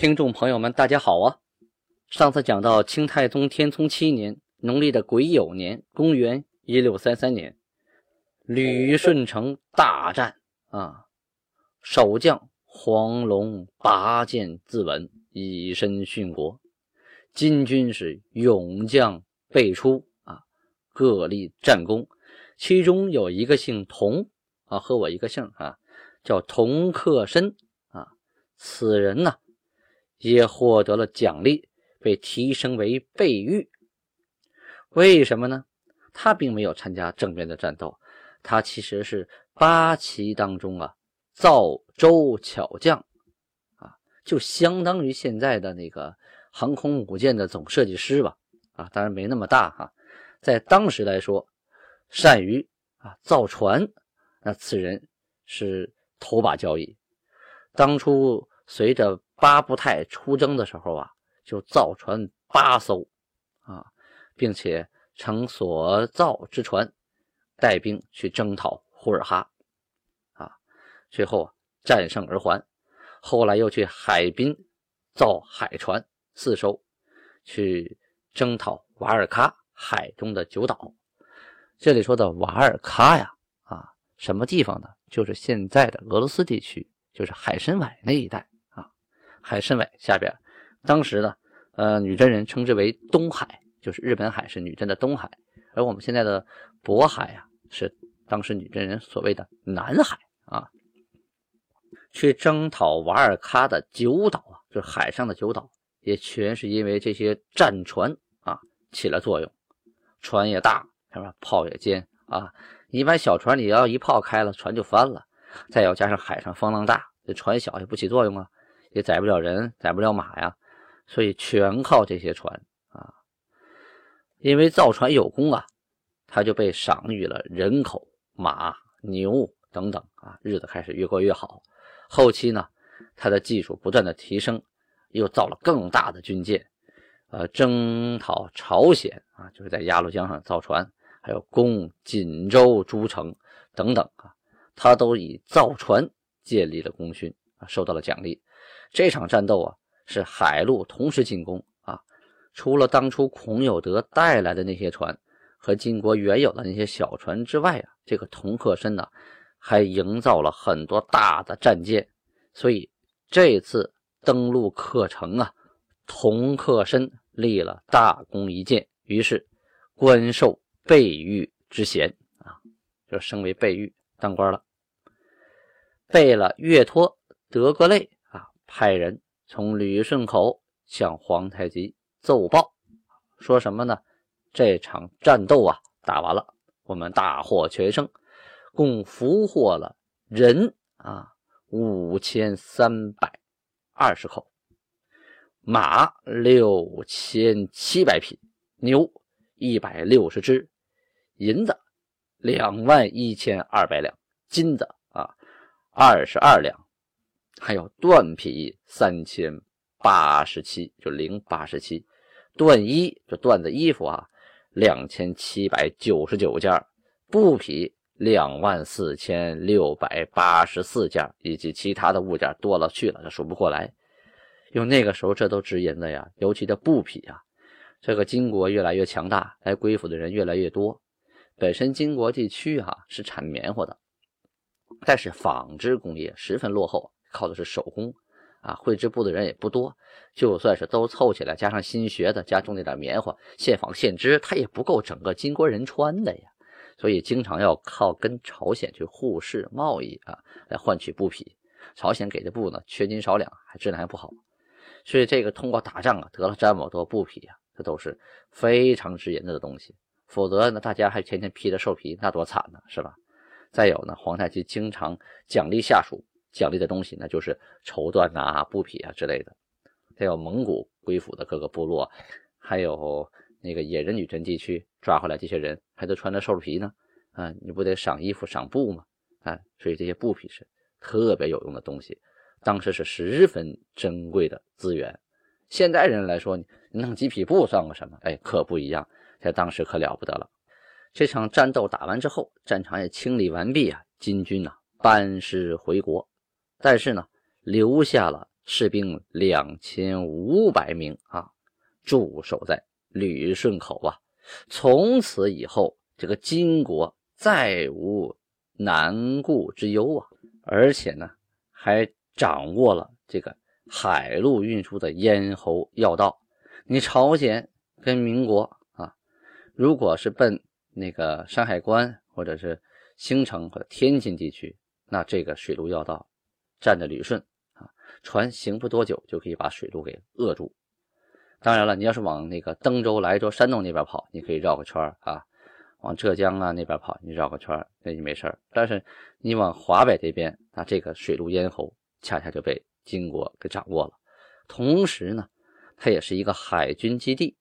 听众朋友们，大家好啊！上次讲到清太宗天聪七年，农历的癸酉年，公元。一六三三年，旅顺城大战啊，守将黄龙拔剑自刎，以身殉国。金军是勇将辈出啊，各立战功。其中有一个姓童啊，和我一个姓啊，叫童克申啊。此人呢，也获得了奖励，被提升为备御。为什么呢？他并没有参加正面的战斗，他其实是八旗当中啊造舟巧匠，啊，就相当于现在的那个航空母舰的总设计师吧，啊，当然没那么大哈，在当时来说，善于啊造船，那此人是头把交椅。当初随着八部泰出征的时候啊，就造船八艘，啊，并且。乘所造之船，带兵去征讨呼尔哈，啊，最后战胜而还。后来又去海滨造海船四艘，去征讨瓦尔喀海中的九岛。这里说的瓦尔喀呀，啊，什么地方呢？就是现在的俄罗斯地区，就是海参崴那一带。海参崴下边，当时呢，呃，女真人称之为东海。就是日本海是女真的东海，而我们现在的渤海啊，是当时女真人所谓的南海啊。去征讨瓦尔喀的九岛啊，就是海上的九岛，也全是因为这些战船啊起了作用。船也大，是吧？炮也尖啊。一般小船你要一炮开了，船就翻了。再要加上海上风浪大，这船小也不起作用啊，也载不了人，载不了马呀。所以全靠这些船啊。因为造船有功啊，他就被赏予了人口、马、牛等等啊，日子开始越过越好。后期呢，他的技术不断的提升，又造了更大的军舰，呃，征讨朝鲜啊，就是在鸭绿江上造船，还有攻锦州诸城等等啊，他都以造船建立了功勋啊，受到了奖励。这场战斗啊，是海陆同时进攻啊。除了当初孔有德带来的那些船和金国原有的那些小船之外啊，这个童克申呢，还营造了很多大的战舰，所以这次登陆克城啊，童克申立了大功一件，于是官授备御之衔啊，就升为备御当官了。贝勒岳托德格类，派人从旅顺口向皇太极。奏报说什么呢？这场战斗啊，打完了，我们大获全胜，共俘获了人啊五千三百二十口，马六千七百匹，牛一百六十只，银子两万一千二百两，金子啊二十二两，还有缎匹三千。八十七就零八十七，缎衣就缎子衣服啊，两千七百九十九件，布匹两万四千六百八十四件，以及其他的物件多了去了，数不过来。用那个时候这都值银的呀，尤其的布匹啊。这个金国越来越强大，来归附的人越来越多。本身金国地区哈是产棉花的，但是纺织工业十分落后，靠的是手工。啊，会织布的人也不多，就算是都凑起来，加上新学的，加种那点棉花，现纺现织，它也不够整个金国人穿的呀。所以经常要靠跟朝鲜去互市贸易啊，来换取布匹。朝鲜给的布呢，缺斤少两，还质量还不好。所以这个通过打仗啊，得了这么多布匹啊，这都是非常值银子的东西。否则呢，大家还天天披着兽皮，那多惨呢，是吧？再有呢，皇太极经常奖励下属。奖励的东西，呢就是绸缎啊、布匹啊之类的。还有蒙古归附的各个部落，还有那个野人女真地区抓回来这些人，还都穿着兽皮呢。啊，你不得赏衣服、赏布吗？啊，所以这些布匹是特别有用的东西，当时是十分珍贵的资源。现代人来说，弄几匹布算个什么？哎，可不一样，在当时可了不得了。这场战斗打完之后，战场也清理完毕啊，金军呐班师回国，但是呢，留下了士兵两千五百名啊，驻守在旅顺口啊。从此以后，这个金国再无难顾之忧啊，而且呢，还掌握了这个。海陆运输的咽喉要道，你朝鲜跟民国啊，如果是奔那个山海关或者是兴城或者天津地区，那这个水路要道站的旅顺啊，船行不多久就可以把水路给扼住。当然了，你要是往那个登州、莱州、山东那边跑，你可以绕个圈啊；往浙江啊那边跑，你绕个圈那就没事但是你往华北这边，那这个水路咽喉恰恰就被。金国给掌握了，同时呢，它也是一个海军基地，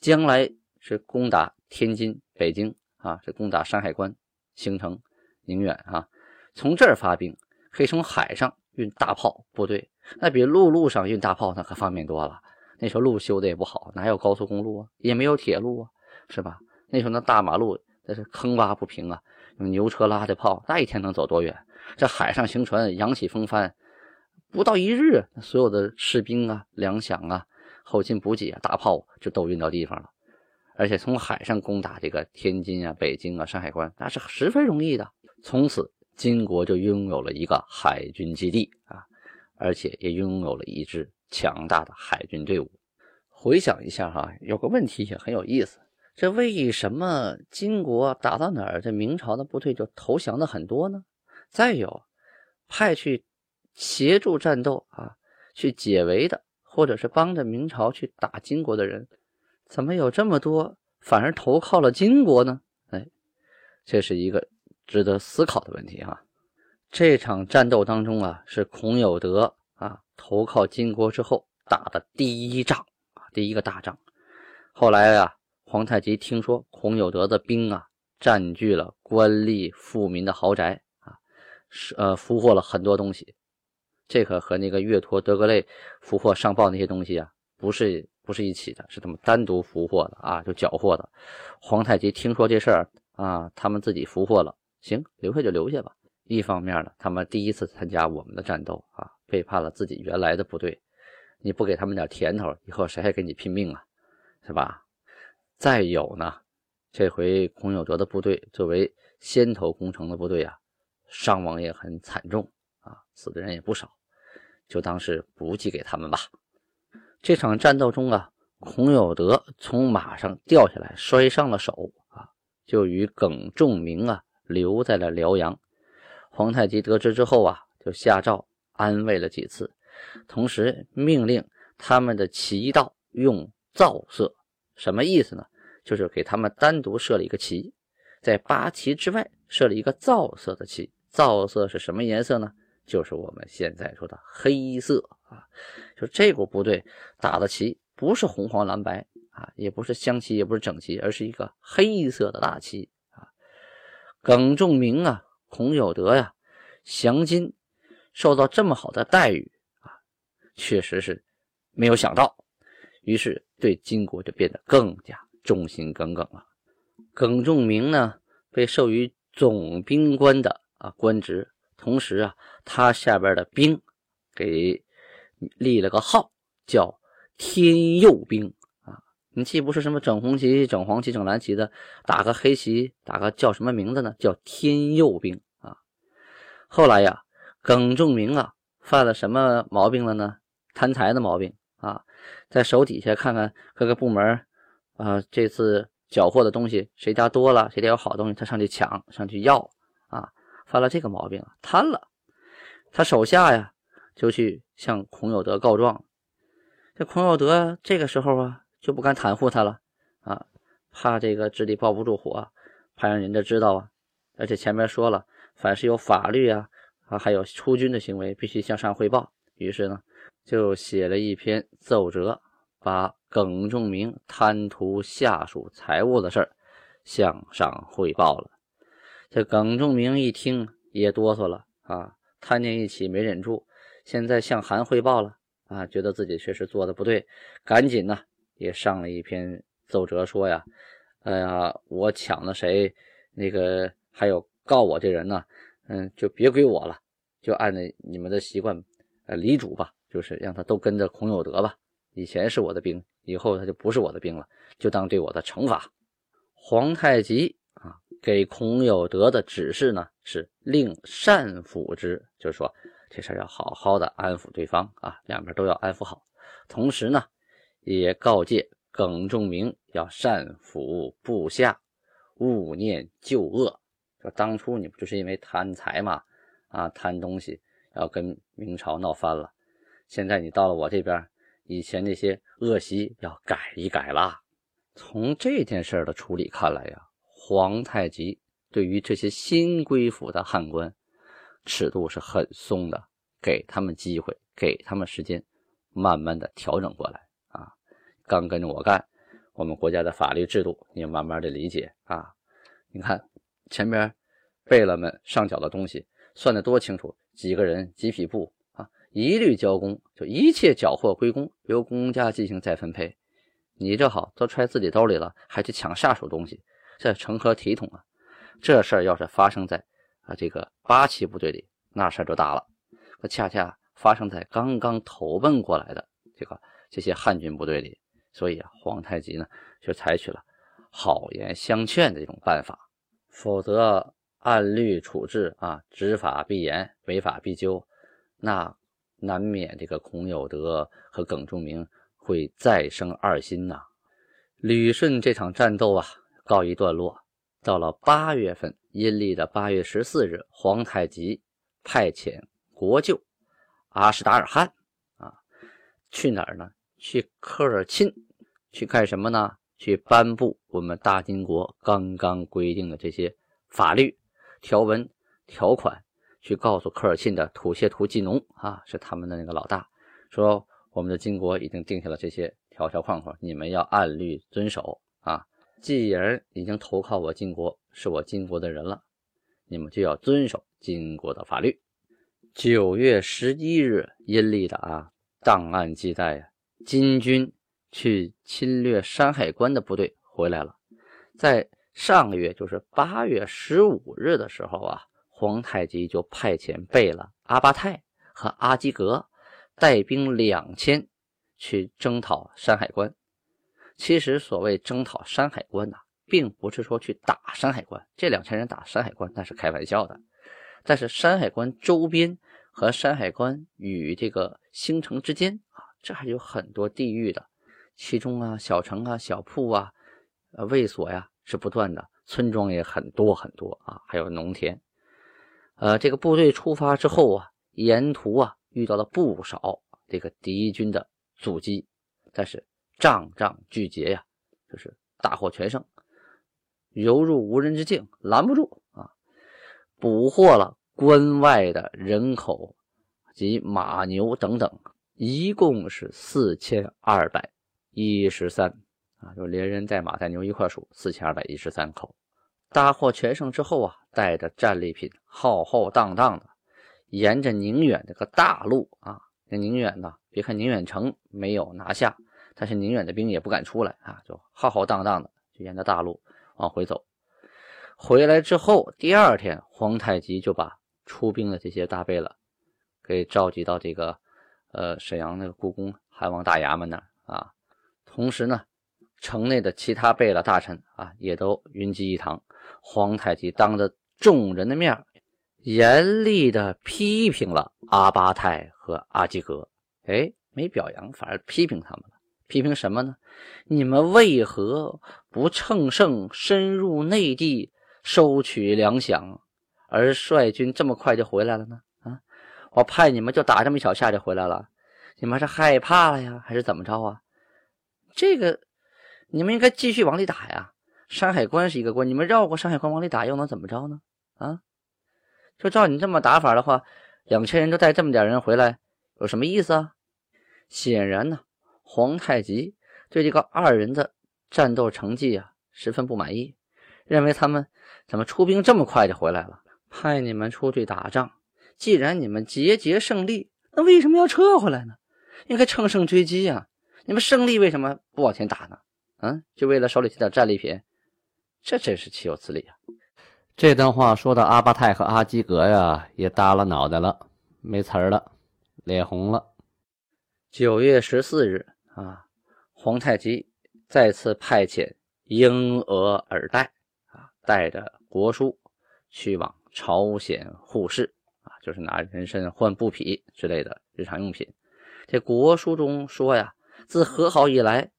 将来是攻打天津、北京啊，是攻打山海关、兴城、宁远啊，从这儿发兵，可以从海上运大炮部队，那比陆路上运大炮那可方便多了。那时候路修的也不好，哪有高速公路啊，也没有铁路啊，是吧？那时候那大马路那是坑洼不平啊，用牛车拉的炮，那一天能走多远？这海上行船，扬起风帆。不到一日，所有的士兵啊、粮饷啊、后勤补给啊、大炮就都运到地方了。而且从海上攻打这个天津啊、北京啊、山海关，那是十分容易的。从此，金国就拥有了一个海军基地啊，而且也拥有了一支强大的海军队伍。回想一下哈，有个问题也很有意思：这为什么金国打到哪儿，这明朝的部队就投降的很多呢？再有，派去。协助战斗啊，去解围的，或者是帮着明朝去打金国的人，怎么有这么多反而投靠了金国呢？哎，这是一个值得思考的问题哈。这场战斗当中啊，是孔有德啊投靠金国之后打的第一仗啊，第一个大仗。后来啊，皇太极听说孔有德的兵啊占据了官吏富民的豪宅啊，是呃俘获了很多东西。这可和那个岳托、德格类俘获上报那些东西啊，不是不是一起的，是他们单独俘获的啊，就缴获的。皇太极听说这事儿啊，他们自己俘获了，行，留下就留下吧。一方面呢，他们第一次参加我们的战斗啊，背叛了自己原来的部队，你不给他们点甜头，以后谁还跟你拼命啊？是吧？再有呢，这回孔有德的部队作为先头攻城的部队啊，伤亡也很惨重啊，死的人也不少。就当是补给给他们吧。这场战斗中啊，孔有德从马上掉下来，摔伤了手啊，就与耿仲明啊留在了辽阳。皇太极得知之后啊，就下诏安慰了几次，同时命令他们的旗道用皂色。什么意思呢？就是给他们单独设了一个旗，在八旗之外设了一个皂色的旗。皂色是什么颜色呢？就是我们现在说的黑色啊，就这股部队打的旗不是红黄蓝白啊，也不是镶旗，也不是整旗，而是一个黑色的大旗。耿仲明啊，孔有德呀，降金受到这么好的待遇啊，确实是没有想到，于是对金国就变得更加忠心耿耿了。耿仲明呢，被授予总兵官的啊官职。同时啊，他下边的兵给立了个号，叫天佑兵。你既不是什么整红旗、整黄旗、整蓝旗的，打个黑旗，打个叫什么名字呢？叫天佑兵啊。后来呀，耿仲明啊犯了什么毛病了呢？贪财的毛病啊，在手底下看看各个部门啊，这次缴获的东西谁家多了，谁家有好东西，他上去抢，上去要啊。犯了这个毛病贪了。他手下呀，就去向孔有德告状。这孔有德这个时候啊，就不敢袒护他了啊，怕这个纸里包不住火，怕让人家知道啊。而且前面说了，凡是有法律啊啊，还有出军的行为，必须向上汇报。于是呢，就写了一篇奏折，把耿仲明贪图下属财物的事儿向上汇报了。这耿仲明一听也哆嗦了啊，贪念一起没忍住，现在向韩汇报了啊，觉得自己确实做的不对，赶紧呢也上了一篇奏折，说呀，哎呀，我抢了谁，那个还有告我这人呢，嗯，就别归我了，就按照你们的习惯。呃，离主吧，就是让他都跟着孔有德吧。以前是我的兵，以后他就不是我的兵了，就当对我的惩罚。皇太极啊，给孔有德的指示呢是令善抚之，就是说这事要好好的安抚对方啊，两边都要安抚好。同时呢，也告诫耿仲明要善抚部下，勿念旧恶。说当初你不就是因为贪财嘛，啊，贪东西。要跟明朝闹翻了，现在你到了我这边，以前那些恶习要改一改啦。从这件事的处理看来呀，皇太极对于这些新归附的汉官，尺度是很松的，给他们机会，给他们时间，慢慢的调整过来。刚跟着我干，我们国家的法律制度，你慢慢的理解啊。你看前边贝勒们上缴的东西，算得多清楚。几个人几匹布啊，一律交公，就一切缴获归公，由公家进行再分配。你这好都揣自己兜里了，还去抢下属东西，这成何体统啊？这事儿要是发生在啊这个八旗部队里，那事儿就大了。可恰恰发生在刚刚投奔过来的这个这些汉军部队里，所以啊，皇太极呢就采取了好言相劝的这种办法，否则。按律处置啊，执法必严，违法必究，那难免这个孔有德和耿仲明会再生二心呐。旅顺这场战斗啊，告一段落。到了八月份，阴历的八月十四日，皇太极派遣国舅阿史达尔汗啊，去哪儿呢？去科尔沁，去干什么呢？去颁布我们大金国刚刚规定的这些法律。条文条款去告诉科尔沁的土谢图季农啊，是他们的那个老大，说我们的金国已经定下了这些条条框框，你们要按律遵守啊。既然已经投靠我金国，是我金国的人了，你们就要遵守金国的法律。九月十一日阴历的啊，档案记载呀，金军去侵略山海关的部队回来了，在。上个月就是八月十五日的时候啊，皇太极就派遣贝勒阿巴泰和阿基格带兵两千去征讨山海关。其实所谓征讨山海关呐，并不是说去打山海关，这两千人打山海关那是开玩笑的。但是山海关周边和山海关与这个星城之间啊，这还有很多地域的，其中啊小城啊小铺啊，呃卫所呀。是不断的，村庄也很多很多啊，还有农田。呃，这个部队出发之后啊，沿途啊遇到了不少这个敌军的阻击，但是仗仗俱捷呀，就是大获全胜，犹如无人之境，拦不住啊！捕获了关外的人口及马牛等等，一共是四千二百一十三。啊，就连人带马带牛一块数，四千二百一十三口，大获全胜之后啊，带着战利品浩浩荡荡的，沿着宁远这个大路啊，那宁远呢，别看宁远城没有拿下，但是宁远的兵也不敢出来啊，就浩浩荡荡的就沿着大路往回走。回来之后，第二天，皇太极就把出兵的这些大贝勒给召集到这个呃沈阳那个故宫汉王大衙门那儿啊，同时呢。城内的其他贝勒大臣啊，也都云集一堂。皇太极当着众人的面，严厉地批评了阿巴泰和阿基格。哎，没表扬，反而批评他们了。批评什么呢？你们为何不乘胜深入内地，收取粮饷，而率军这么快就回来了呢？我派你们就打这么一小下就回来了，你们是害怕了呀，还是怎么着啊？这个。你们应该继续往里打呀！山海关是一个关，你们绕过山海关往里打，又能怎么着呢？啊，就照你这么打法的话，两千人都带这么点人回来，有什么意思啊？显然呢，皇太极对这个二人的战斗成绩啊十分不满意，认为他们怎么出兵这么快就回来了？派你们出去打仗，既然你们节节胜利，那为什么要撤回来呢？应该乘胜追击呀！你们胜利为什么不往前打呢？嗯，就为了手里这点战利品，这真是岂有此理啊！这段话说的阿巴泰和阿基格呀，也耷拉脑袋了，没词儿了，脸红了。九月十四日啊，皇太极再次派遣英俄尔代啊，带着国书去往朝鲜互市啊，就是拿人参换布匹之类的日常用品。这国书中说呀，自和好以来，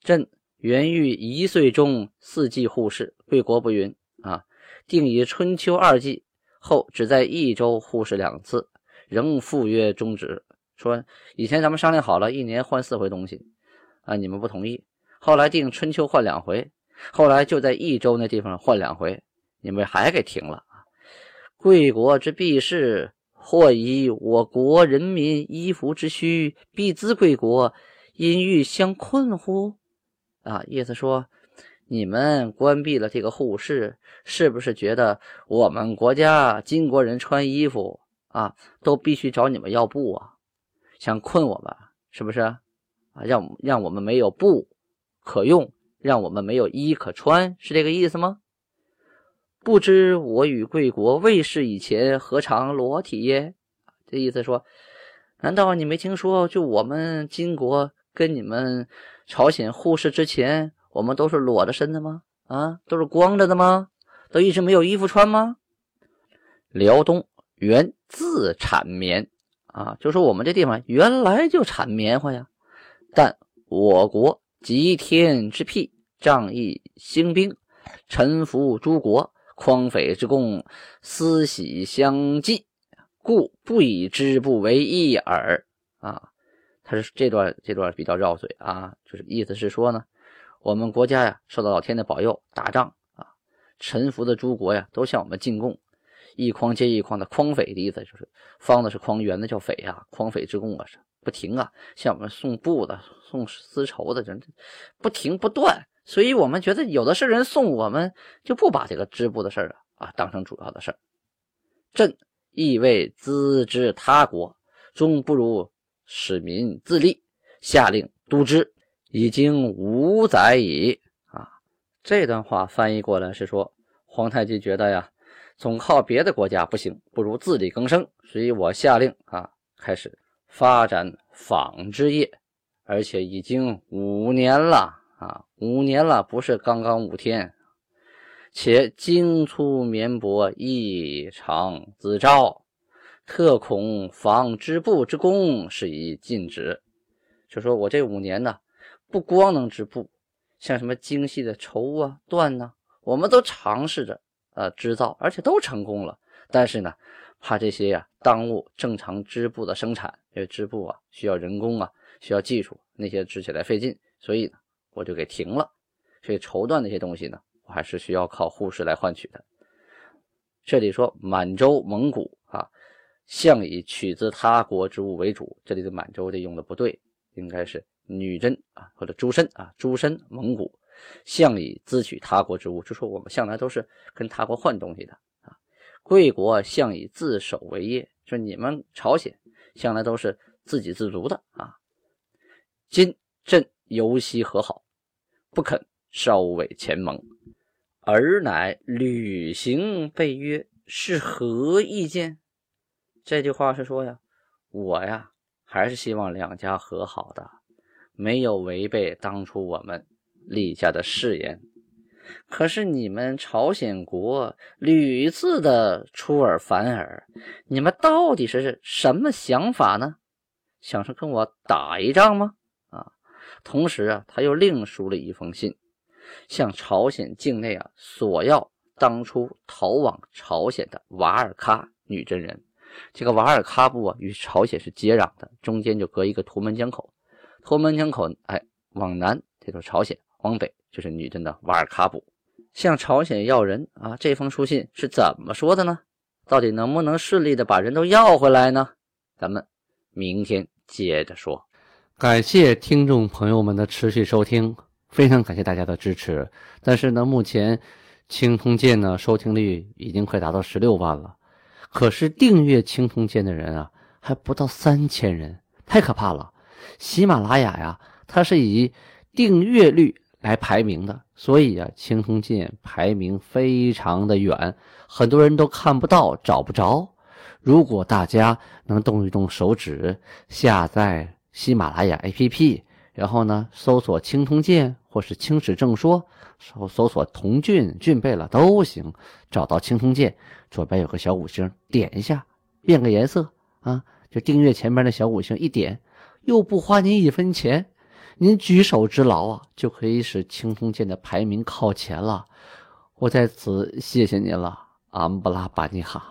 朕原欲一岁中四季互市，贵国不允啊。定以春秋二季后，只在益州互市两次，仍赴约终止。说以前咱们商量好了，一年换四回东西，啊，你们不同意。后来定春秋换两回，后来就在益州那地方换两回，你们还给停了？贵国之必是，或以我国人民衣服之需，必资贵国，因欲相困乎？啊，意思说。你们关闭了这个护市，是不是觉得我们国家金国人穿衣服啊，都必须找你们要布啊？想困我们是不是啊？让让我们没有布可用，让我们没有衣可穿，是这个意思吗？不知我与贵国卫士以前何尝裸体耶？这意思说，难道你没听说，就我们金国跟你们朝鲜互市之前？我们都是裸着身的吗？啊，都是光着的吗？都一直没有衣服穿吗？辽东原自产棉啊，就说我们这地方原来就产棉花呀。但我国极天之辟，仗义兴兵，臣服诸国，匡匪之共，私喜相继，故不以织布为义耳。啊，他是这段这段比较绕嘴啊，就是意思是说呢。我们国家呀，受到老天的保佑，打仗啊，臣服的诸国呀，都向我们进贡，一筐接一筐的匡匪的意思就是，方的是匡，圆的叫匪啊，匡匪之贡啊是不停啊，向我们送布的、送丝绸的，这不停不断。所以我们觉得有的是人送我们，就不把这个织布的事儿啊啊当成主要的事儿。朕亦为资之他国，终不如使民自立，下令督之。已经五载矣啊！这段话翻译过来是说，皇太极觉得呀，总靠别的国家不行，不如自力更生，所以我下令啊，开始发展纺织业，而且已经五年了啊，五年了，不是刚刚五天，且精粗绵薄，异常自招，特恐纺织布之功是以禁止。就说我这五年呢。不光能织布，像什么精细的绸啊、缎呐，我们都尝试着呃织造，而且都成功了。但是呢，怕这些呀耽误正常织布的生产，因为织布啊需要人工啊，需要技术，那些织起来费劲，所以呢我就给停了。所以绸缎那些东西呢，我还是需要靠护士来换取的。这里说满洲蒙古啊，向以取自他国之物为主，这里的满洲这用的不对，应该是。女真啊，或者诸身啊，诸身蒙古向以自取他国之物，就说我们向来都是跟他国换东西的啊。贵国向以自守为业，说你们朝鲜向来都是自给自足的啊。今朕尤西和好，不肯稍违前盟，尔乃履行背约，是何意见？这句话是说呀，我呀还是希望两家和好的。没有违背当初我们立下的誓言，可是你们朝鲜国屡次的出尔反尔，你们到底是什么想法呢？想是跟我打一仗吗？同时啊，他又另书了一封信，向朝鲜境内啊索要当初逃往朝鲜的瓦尔喀女真人。这个瓦尔喀部啊与朝鲜是接壤的，中间就隔一个图门江口。图门江口，哎，往南这就是朝鲜，往北就是女真的瓦尔喀部。向朝鲜要人啊，这封书信是怎么说的呢？到底能不能顺利的把人都要回来呢？咱们明天接着说。感谢听众朋友们的持续收听，非常感谢大家的支持。但是呢，目前青铜剑呢收听率已经快达到十六万了，可是订阅青铜剑的人啊还不到三千人，太可怕了。喜马拉雅呀，它是以订阅率来排名的，所以啊，青铜剑排名非常的远，很多人都看不到、找不着。如果大家能动一动手指，下载喜马拉雅 APP，然后呢，搜索“青铜剑”或是“青史正说”，搜搜索“童俊俊贝了”都行，找到青铜剑，左边有个小五星，点一下，变个颜色啊，就订阅前面的小五星一点。又不花您一分钱，您举手之劳啊，就可以使青铜剑的排名靠前了。我在此谢谢您了，安布拉巴尼哈。